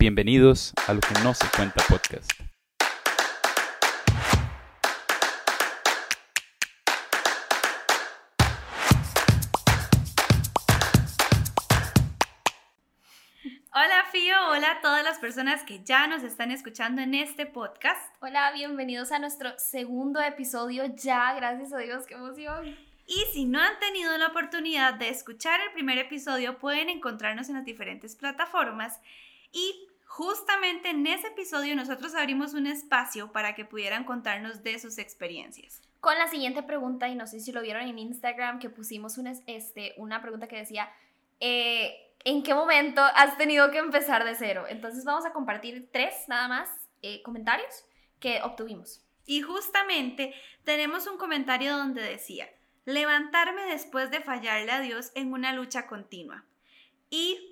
Bienvenidos a lo que no se cuenta podcast. Hola Fío, hola a todas las personas que ya nos están escuchando en este podcast. Hola, bienvenidos a nuestro segundo episodio ya, gracias a Dios, qué emoción. Y si no han tenido la oportunidad de escuchar el primer episodio, pueden encontrarnos en las diferentes plataformas. Y justamente en ese episodio nosotros abrimos un espacio para que pudieran contarnos de sus experiencias. Con la siguiente pregunta, y no sé si lo vieron en Instagram, que pusimos una, este, una pregunta que decía, eh, ¿en qué momento has tenido que empezar de cero? Entonces vamos a compartir tres nada más eh, comentarios que obtuvimos. Y justamente tenemos un comentario donde decía, levantarme después de fallarle a Dios en una lucha continua. Y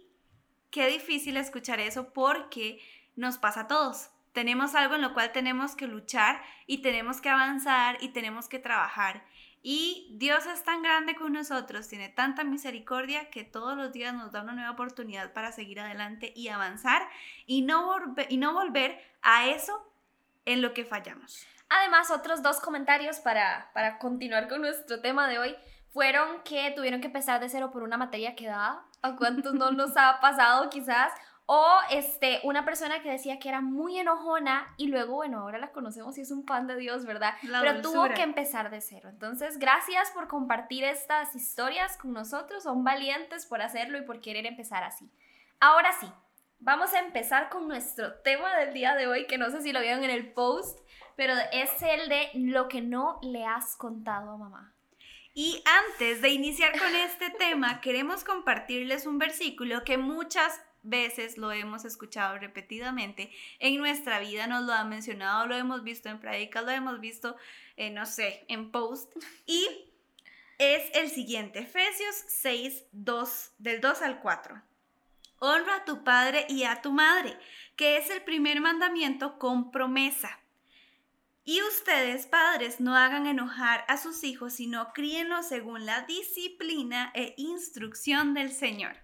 qué difícil escuchar eso porque nos pasa a todos. Tenemos algo en lo cual tenemos que luchar y tenemos que avanzar y tenemos que trabajar. Y Dios es tan grande con nosotros, tiene tanta misericordia que todos los días nos da una nueva oportunidad para seguir adelante y avanzar y no, y no volver a eso en lo que fallamos. Además, otros dos comentarios para, para continuar con nuestro tema de hoy fueron que tuvieron que empezar de cero por una materia que daba. ¿A cuántos no nos ha pasado quizás? O este, una persona que decía que era muy enojona y luego, bueno, ahora la conocemos y es un pan de Dios, ¿verdad? La Pero tuvo dulzura. que empezar de cero. Entonces, gracias por compartir estas historias con nosotros. Son valientes por hacerlo y por querer empezar así. Ahora sí, vamos a empezar con nuestro tema del día de hoy, que no sé si lo vieron en el post, pero es el de lo que no le has contado a mamá. Y antes de iniciar con este tema, queremos compartirles un versículo que muchas veces lo hemos escuchado repetidamente en nuestra vida, nos lo han mencionado, lo hemos visto en prédicas, lo hemos visto, eh, no sé, en post. Y es el siguiente, Efesios 6, 2, del 2 al 4. Honra a tu padre y a tu madre, que es el primer mandamiento con promesa. Y ustedes, padres, no hagan enojar a sus hijos, sino críenlos según la disciplina e instrucción del Señor.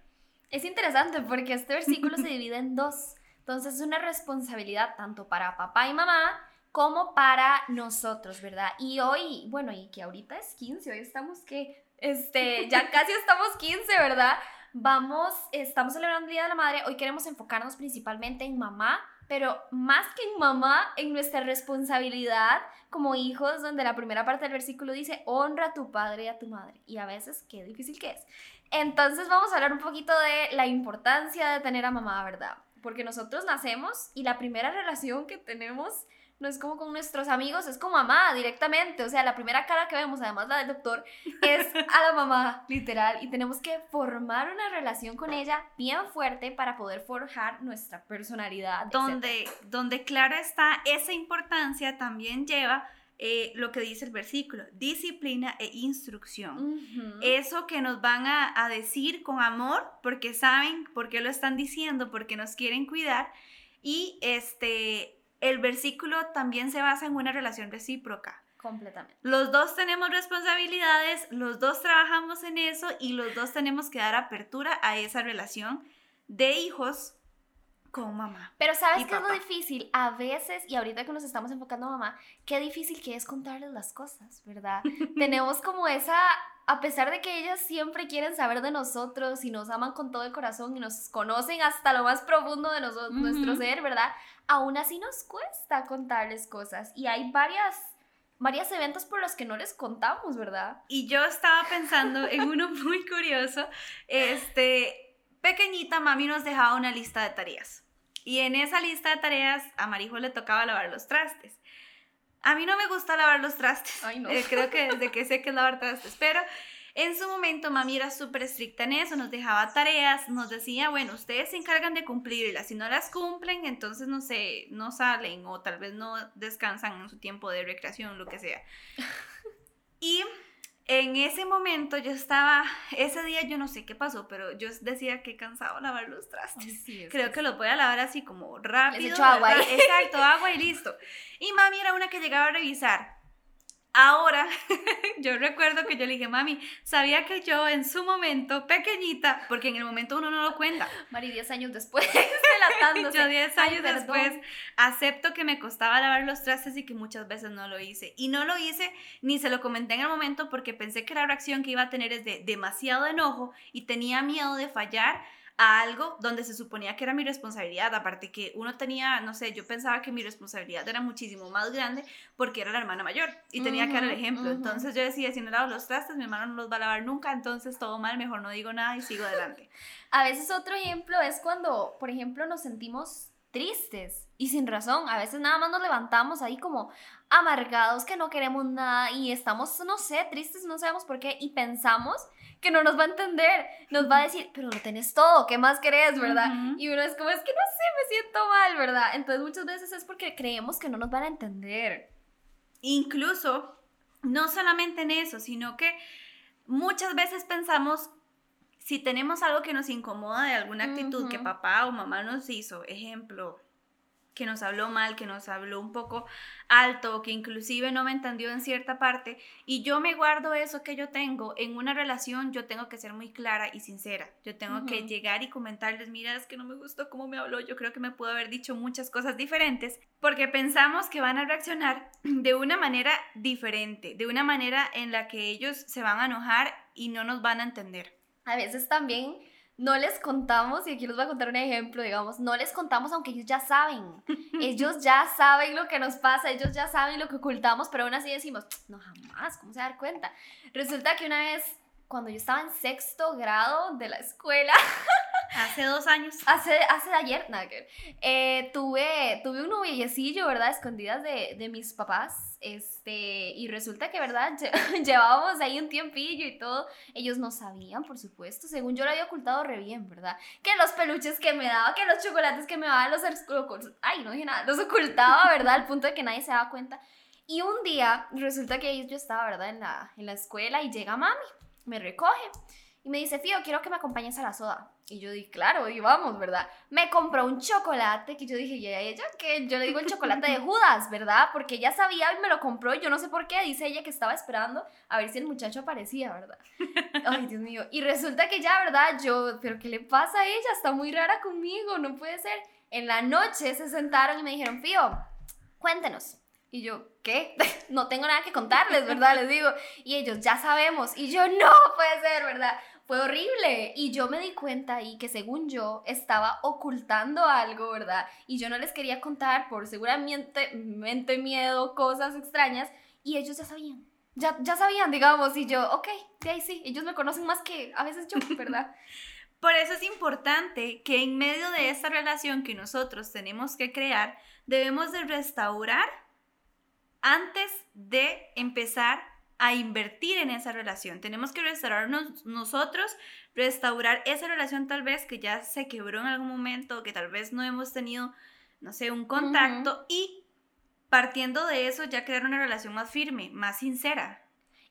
Es interesante porque este versículo se divide en dos. Entonces es una responsabilidad tanto para papá y mamá como para nosotros, ¿verdad? Y hoy, bueno, y que ahorita es 15, hoy estamos que, este, ya casi estamos 15, ¿verdad? Vamos, estamos celebrando el Día de la Madre, hoy queremos enfocarnos principalmente en mamá, pero más que en mamá, en nuestra responsabilidad como hijos, donde la primera parte del versículo dice, honra a tu padre y a tu madre. Y a veces, qué difícil que es. Entonces vamos a hablar un poquito de la importancia de tener a mamá, ¿verdad? Porque nosotros nacemos y la primera relación que tenemos no es como con nuestros amigos, es con mamá directamente. O sea, la primera cara que vemos, además la del doctor, es a la mamá, literal. Y tenemos que formar una relación con ella bien fuerte para poder forjar nuestra personalidad. Donde, donde claro está, esa importancia también lleva eh, lo que dice el versículo, disciplina e instrucción. Eso que nos van a, a decir con amor, porque saben por qué lo están diciendo, porque nos quieren cuidar. Y este, el versículo también se basa en una relación recíproca. Completamente. Los dos tenemos responsabilidades, los dos trabajamos en eso y los dos tenemos que dar apertura a esa relación de hijos con mamá. Pero ¿sabes qué es lo difícil? A veces, y ahorita que nos estamos enfocando a mamá, qué difícil que es contarles las cosas, ¿verdad? Tenemos como esa, a pesar de que ellas siempre quieren saber de nosotros y nos aman con todo el corazón y nos conocen hasta lo más profundo de noso- nuestro ser, ¿verdad? Aún así nos cuesta contarles cosas y hay varias, varios eventos por los que no les contamos, ¿verdad? Y yo estaba pensando en uno muy curioso. Este, pequeñita, mami nos dejaba una lista de tareas. Y en esa lista de tareas a Marijo le tocaba lavar los trastes. A mí no me gusta lavar los trastes. Ay, no. Eh, creo que desde que sé que es lavar trastes. Pero en su momento mami era súper estricta en eso. Nos dejaba tareas. Nos decía, bueno, ustedes se encargan de cumplirlas. Si no las cumplen, entonces no sé, no salen o tal vez no descansan en su tiempo de recreación, lo que sea. Y en ese momento yo estaba, ese día yo no sé qué pasó, pero yo decía que cansado lavar los trastes. Creo que los voy a lavar así como rápido. echo agua. Exacto, agua y listo. Y mami era una que llegaba a revisar. Ahora, yo recuerdo que yo le dije, mami, sabía que yo en su momento, pequeñita, porque en el momento uno no lo cuenta. Mari, 10 años después, delatándose. yo 10 Ay, años después acepto que me costaba lavar los trastes y que muchas veces no lo hice. Y no lo hice ni se lo comenté en el momento porque pensé que la reacción que iba a tener es de demasiado enojo y tenía miedo de fallar a algo donde se suponía que era mi responsabilidad, aparte que uno tenía, no sé, yo pensaba que mi responsabilidad era muchísimo más grande porque era la hermana mayor y tenía que dar el ejemplo. Entonces yo decía, si no lavo los trastes, mi hermano no los va a lavar nunca, entonces todo mal, mejor no digo nada y sigo adelante. A veces otro ejemplo es cuando, por ejemplo, nos sentimos tristes y sin razón. A veces nada más nos levantamos ahí como amargados, que no queremos nada y estamos, no sé, tristes, no sabemos por qué y pensamos que no nos va a entender, nos va a decir, pero lo tenés todo, ¿qué más querés, verdad? Ujú. Y uno es como, es que no sé, me siento mal, ¿verdad? Entonces muchas veces es porque creemos que no nos van a entender. Incluso, no solamente en eso, sino que muchas veces pensamos, si tenemos algo que nos incomoda de alguna actitud que papá o mamá nos hizo, ejemplo, que nos habló mal, que nos habló un poco alto, que inclusive no me entendió en cierta parte, y yo me guardo eso que yo tengo en una relación, yo tengo que ser muy clara y sincera. Yo tengo que llegar y comentarles, mira, es que no me gustó cómo me habló, yo creo que me pudo haber dicho muchas cosas diferentes, porque pensamos que van a reaccionar de una manera diferente, de una manera en la que ellos se van a enojar y no nos van a entender. A veces también no les contamos, y aquí les voy a contar un ejemplo, digamos, no les contamos aunque ellos ya saben. Ellos ya saben lo que nos pasa, ellos ya saben lo que ocultamos, pero aún así decimos, no jamás, ¿cómo se va a dar cuenta? Resulta que una vez, cuando yo estaba en sexto grado de la escuela, Hace dos años. hace, hace de ayer, nada que ver, eh, tuve, tuve un noviecillo, ¿verdad? Escondidas de, de mis papás, este, y resulta que, ¿verdad? Lle- Llevábamos ahí un tiempillo y todo, ellos no sabían, por supuesto, según yo lo había ocultado re bien, ¿verdad? Que los peluches que me daba, que los chocolates que me daba, los, los- ay, no dije nada, los ocultaba, ¿verdad? Al punto de que nadie se daba cuenta. Y un día, resulta que yo estaba, ¿verdad? En la, en la escuela y llega mami, me recoge. Y me dice, Fío, quiero que me acompañes a la soda. Y yo dije, claro, y vamos, ¿verdad? Me compró un chocolate que yo dije, ¿y a ella que Yo le digo el chocolate de Judas, ¿verdad? Porque ella sabía y me lo compró, yo no sé por qué, dice ella que estaba esperando a ver si el muchacho aparecía, ¿verdad? Ay, Dios mío. Y resulta que ya, ¿verdad? Yo, ¿pero qué le pasa a ella? Está muy rara conmigo, no puede ser. En la noche se sentaron y me dijeron, Fío, cuéntenos. Y yo, ¿qué? No tengo nada que contarles, ¿verdad? Les digo. Y ellos, ya sabemos. Y yo, no puede ser, ¿verdad? Fue horrible. Y yo me di cuenta ahí que según yo estaba ocultando algo, ¿verdad? Y yo no les quería contar por seguramente mente, miedo, cosas extrañas. Y ellos ya sabían. Ya, ya sabían, digamos. Y yo, ok, de ahí sí. Ellos me conocen más que a veces yo, ¿verdad? Por eso es importante que en medio de esta relación que nosotros tenemos que crear, debemos de restaurar antes de empezar a invertir en esa relación. Tenemos que restaurarnos nosotros, restaurar esa relación tal vez que ya se quebró en algún momento, que tal vez no hemos tenido, no sé, un contacto y partiendo de eso ya crear una relación más firme, más sincera.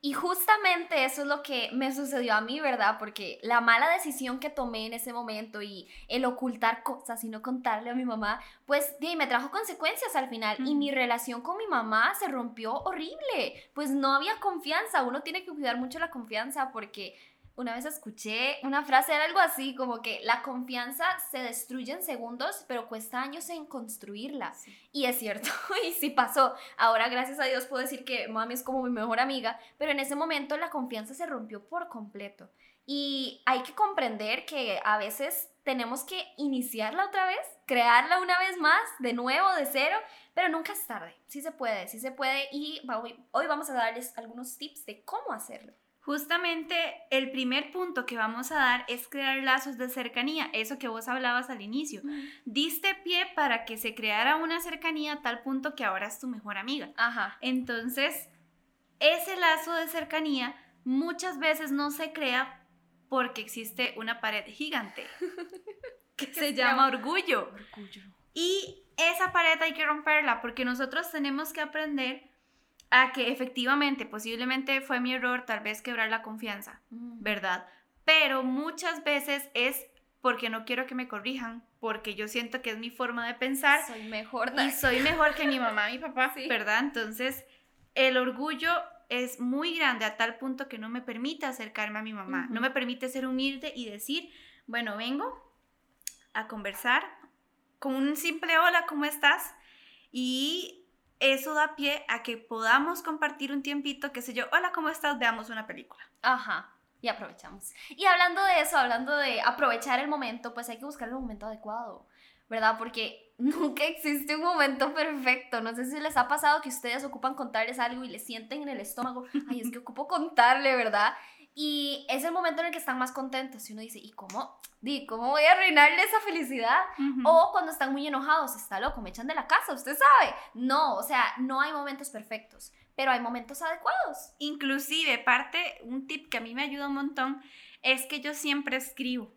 Y justamente eso es lo que me sucedió a mí, ¿verdad? Porque la mala decisión que tomé en ese momento y el ocultar cosas y no contarle a mi mamá, pues me trajo consecuencias al final. Y mi relación con mi mamá se rompió horrible. Pues no había confianza. Uno tiene que cuidar mucho la confianza porque una vez escuché una frase, era algo así, como que la confianza se destruye en segundos, pero cuesta años en construirla. Y es cierto, y sí pasó. Ahora, gracias a Dios, puedo decir que mami es como mi mejor amiga, pero en ese momento la confianza se rompió por completo. Y hay que comprender que a veces tenemos que iniciarla otra vez, crearla una vez más, de nuevo, de cero, pero nunca es tarde. Sí se puede, sí se puede. Y hoy, hoy vamos a darles algunos tips de cómo hacerlo. Justamente el primer punto que vamos a dar es crear lazos de cercanía, eso que vos hablabas al inicio. Diste pie para que se creara una cercanía a tal punto que ahora es tu mejor amiga. Ajá. Entonces, ese lazo de cercanía muchas veces no se crea porque existe una pared gigante que se se llama llama? orgullo. Orgullo. Y esa pared hay que romperla porque nosotros tenemos que aprender a que efectivamente, posiblemente fue mi error tal vez quebrar la confianza, Mm. ¿verdad? Pero muchas veces es porque no quiero que me corrijan, porque yo siento que es mi forma de pensar Soy mejor. y soy mejor que mi mamá mi papá, Sí. ¿verdad? Entonces, el orgullo es muy grande a tal punto que no me permite acercarme a mi mamá, no me permite ser humilde y decir, bueno, vengo a conversar con un simple hola, ¿cómo estás? Y eso da pie a que podamos compartir un tiempito, qué sé yo, hola, ¿cómo estás? Veamos una película. Ajá. Y aprovechamos. Y hablando de eso, hablando de aprovechar el momento, pues hay que buscar el momento adecuado, ¿verdad? Porque nunca existe un momento perfecto. No sé si les ha pasado que ustedes ocupan contarles algo y les sienten en el estómago, ay, es que ocupo contarle, ¿verdad? Y es el momento en el que están más contentos y uno dice, ¿y cómo? Di, ¿cómo voy a arruinarle esa felicidad? O cuando están muy enojados, está loco, me echan de la casa, usted sabe. No, o sea, no hay momentos perfectos, pero hay momentos adecuados. Inclusive, parte, un tip que a mí me ayuda un montón es que yo siempre escribo.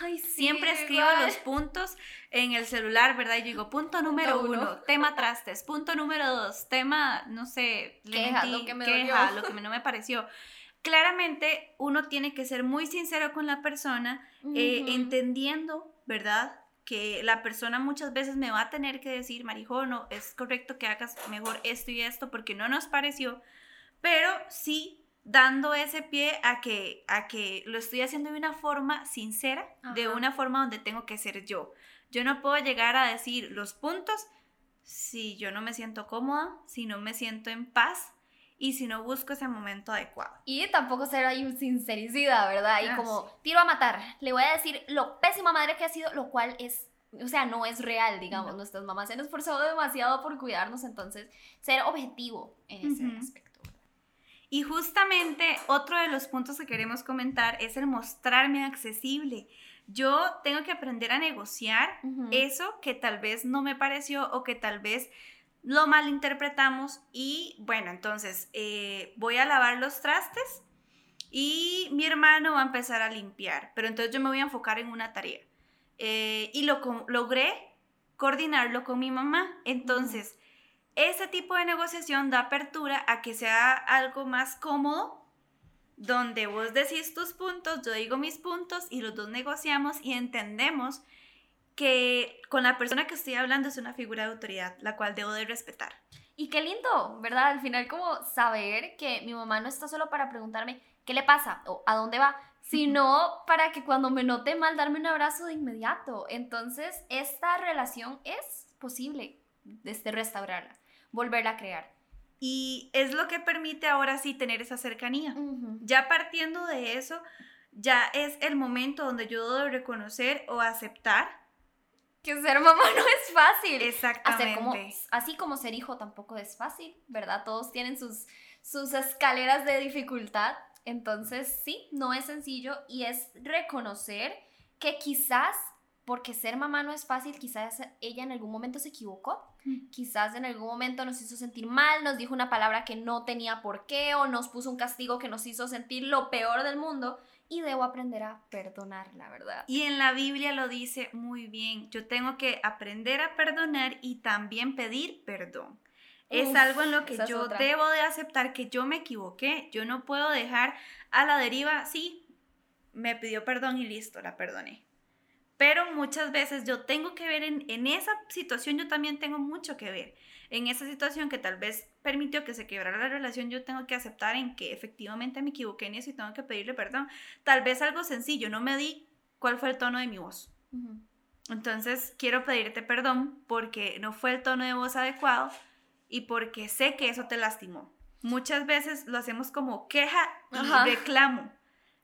Ay, Siempre escribo los puntos en el celular, ¿verdad? Y yo digo, punto número uno. uno, tema trastes. Punto número dos, tema, no sé, Queja, lo que me queja, dolió. lo que no me pareció. Claramente, uno tiene que ser muy sincero con la persona, eh, Ujú. entendiendo, ¿verdad? Que la persona muchas veces me va a tener que decir, Marijo, no, es correcto que hagas mejor esto y esto porque no nos pareció, pero sí dando ese pie a que, a que lo estoy haciendo de una forma sincera, de una forma donde tengo que ser yo. Yo no puedo llegar a decir los puntos si yo no me siento cómoda, si no me siento en paz y si no busco ese momento adecuado. Y tampoco ser ahí un sincericida, ¿verdad? Y Ah, como tiro a matar. Le voy a decir lo pésima madre que ha sido, lo cual es, o sea, no es real, digamos. No. Nuestras mamás se han esforzado demasiado por cuidarnos, entonces ser objetivo en ese aspecto. Y justamente otro de los puntos que queremos comentar es el mostrarme accesible. Yo tengo que aprender a negociar eso que tal vez no me pareció o que tal vez lo malinterpretamos y bueno, entonces eh, voy a lavar los trastes y mi hermano va a empezar a limpiar, pero entonces yo me voy a enfocar en una tarea Eh, y lo logré coordinarlo con mi mamá. Entonces, ese tipo de negociación da apertura a que sea algo más cómodo donde vos decís tus puntos, yo digo mis puntos y los dos negociamos y entendemos que con la persona que estoy hablando es una figura de autoridad, la cual debo de respetar. Y qué lindo, ¿verdad? Al final como saber que mi mamá no está solo para preguntarme qué le pasa o a dónde va, sino para que cuando me note mal darme un abrazo de inmediato. Entonces, esta relación es posible desde restaurarla, volverla a crear. Y es lo que permite ahora sí tener esa cercanía. Ya partiendo de eso, ya es el momento donde yo debo de reconocer o aceptar. Que ser mamá no es fácil. Exactamente. como, así como ser hijo tampoco es fácil, ¿verdad? Todos tienen sus, sus escaleras de dificultad. Entonces, sí, no es sencillo y es reconocer que quizás, porque ser mamá no es fácil, quizás ella en algún momento se equivocó, Mm. quizás en algún momento nos hizo sentir mal, nos dijo una palabra que no tenía por qué o nos puso un castigo que nos hizo sentir lo peor del mundo y debo aprender a perdonarla, ¿verdad? Y en la Biblia lo dice muy bien. Yo tengo que aprender a perdonar y también pedir perdón. Es Uf, algo en lo que yo debo de aceptar que yo me equivoqué. Yo no puedo dejar a la deriva, sí, me pidió perdón y listo, la perdoné. Pero muchas veces yo tengo que ver en, en esa situación, yo también tengo mucho que ver. En esa situación que tal vez permitió que se quebrara la relación, yo tengo que aceptar en que efectivamente me equivoqué en eso y tengo que pedirle perdón. Tal vez algo sencillo, no me di cuál fue el tono de mi voz. Entonces quiero pedirte perdón porque no fue el tono de voz adecuado y porque sé que eso te lastimó. Muchas veces lo hacemos como queja y Ajá. reclamo.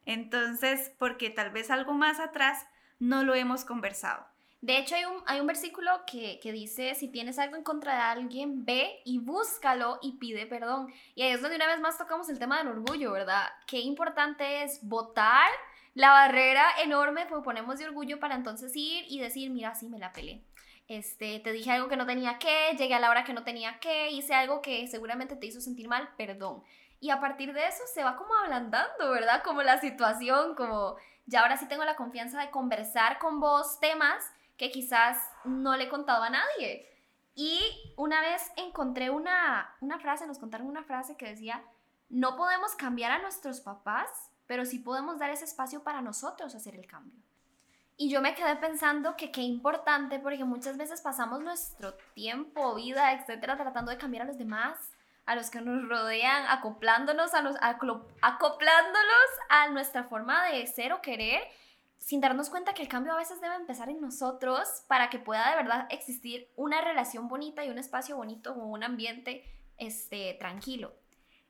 Entonces, porque tal vez algo más atrás no lo hemos conversado. De hecho, hay un, hay un versículo que, que dice, si tienes algo en contra de alguien, ve y búscalo y pide perdón. Y ahí es donde una vez más tocamos el tema del orgullo, ¿verdad? Qué importante es votar la barrera enorme que ponemos de orgullo para entonces ir y decir, mira, sí, me la pelé. Este, te dije algo que no tenía que, llegué a la hora que no tenía que, hice algo que seguramente te hizo sentir mal, perdón. Y a partir de eso se va como ablandando, ¿verdad? Como la situación, como ya ahora sí tengo la confianza de conversar con vos temas que quizás no le he contado a nadie. Y una vez encontré una, una frase, nos contaron una frase que decía, no podemos cambiar a nuestros papás, pero sí podemos dar ese espacio para nosotros hacer el cambio. Y yo me quedé pensando que qué importante, porque muchas veces pasamos nuestro tiempo, vida, etcétera, tratando de cambiar a los demás, a los que nos rodean, acoplándonos a los, acoplándolos a nuestra forma de ser o querer, sin darnos cuenta que el cambio a veces debe empezar en nosotros para que pueda de verdad existir una relación bonita y un espacio bonito o un ambiente este, tranquilo.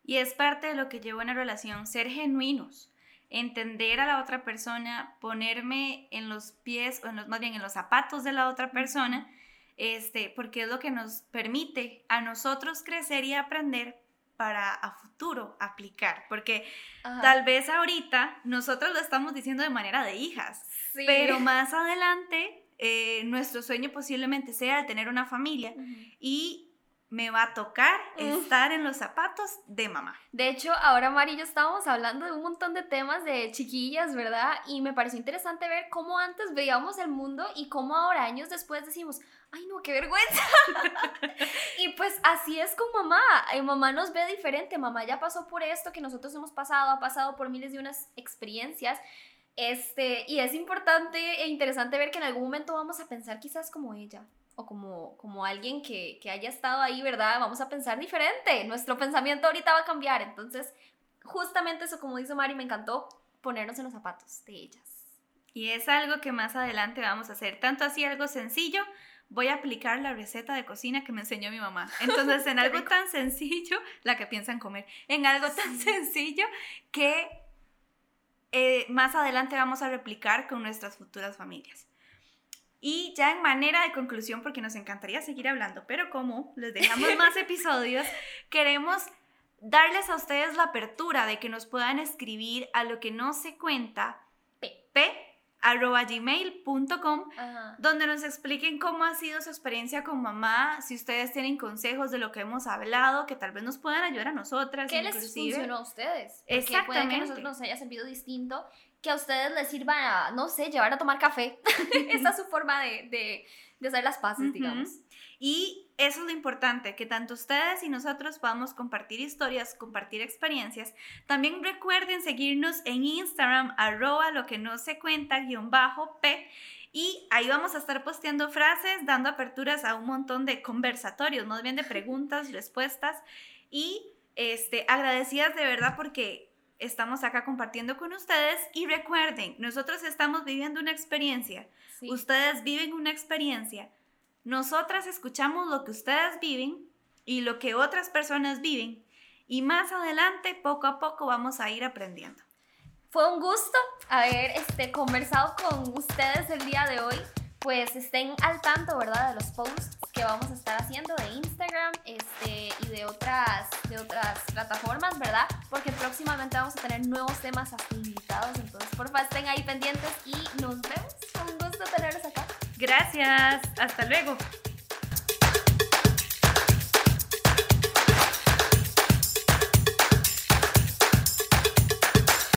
Y es parte de lo que lleva una relación, ser genuinos, entender a la otra persona, ponerme en los pies o en los, más bien en los zapatos de la otra persona, este, porque es lo que nos permite a nosotros crecer y aprender para a futuro aplicar, porque tal vez ahorita nosotros lo estamos diciendo de manera de hijas, pero más adelante eh, nuestro sueño posiblemente sea tener una familia y me va a tocar estar en los zapatos de mamá. De hecho, ahora Mari y yo estábamos hablando de un montón de temas de chiquillas, ¿verdad? Y me pareció interesante ver cómo antes veíamos el mundo y cómo ahora, años después, decimos, ay no, qué vergüenza. y pues así es con mamá. Y mamá nos ve diferente, mamá ya pasó por esto que nosotros hemos pasado, ha pasado por miles de unas experiencias. Este, y es importante e interesante ver que en algún momento vamos a pensar quizás como ella o como, como alguien que, que haya estado ahí, ¿verdad? Vamos a pensar diferente. Nuestro pensamiento ahorita va a cambiar. Entonces, justamente eso, como dice Mari, me encantó ponernos en los zapatos de ellas. Y es algo que más adelante vamos a hacer. Tanto así algo sencillo, voy a aplicar la receta de cocina que me enseñó mi mamá. Entonces, en algo tan sencillo, la que piensan comer, en algo tan sencillo que eh, más adelante vamos a replicar con nuestras futuras familias. Y ya en manera de conclusión, porque nos encantaría seguir hablando, pero como les dejamos más episodios, queremos darles a ustedes la apertura de que nos puedan escribir a lo que no se cuenta, p arroba gmail.com donde nos expliquen cómo ha sido su experiencia con mamá, si ustedes tienen consejos de lo que hemos hablado, que tal vez nos puedan ayudar a nosotras. ¿Qué les funcionó a ustedes? Exactamente. Puede que a nosotros nos haya servido distinto que a ustedes les sirva, a, no sé, llevar a tomar café. Esa es su forma de, de, de hacer las paces, digamos. Y eso es lo importante, que tanto ustedes y nosotros podamos compartir historias, compartir experiencias. También recuerden seguirnos en Instagram, arroba lo que no se cuenta, guion bajo P. Y ahí vamos a estar posteando frases, dando aperturas a un montón de conversatorios, más bien de preguntas, respuestas. Y este, agradecidas de verdad porque estamos acá compartiendo con ustedes y recuerden, nosotros estamos viviendo una experiencia, ustedes viven una experiencia, nosotras escuchamos lo que ustedes viven y lo que otras personas viven y más adelante poco a poco vamos a ir aprendiendo. Fue un gusto haber este, conversado con ustedes el día de hoy pues estén al tanto, ¿verdad? De los posts que vamos a estar haciendo de Instagram este, y de otras, de otras plataformas, ¿verdad? Porque próximamente vamos a tener nuevos temas invitados, entonces porfa estén ahí pendientes y nos vemos. Un gusto tenerlos acá. Gracias, hasta luego.